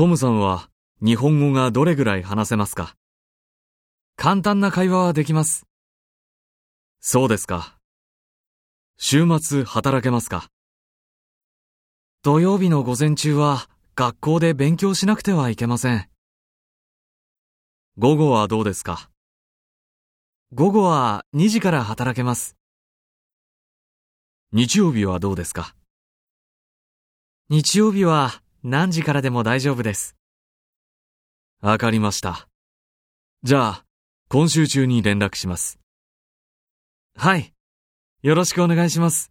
トムさんは日本語がどれぐらい話せますか？簡単な会話はできます。そうですか。週末働けますか？土曜日の午前中は学校で勉強しなくてはいけません。午後はどうですか？午後は2時から働けます。日曜日はどうですか？日曜日は何時からでも大丈夫です。わかりました。じゃあ、今週中に連絡します。はい。よろしくお願いします。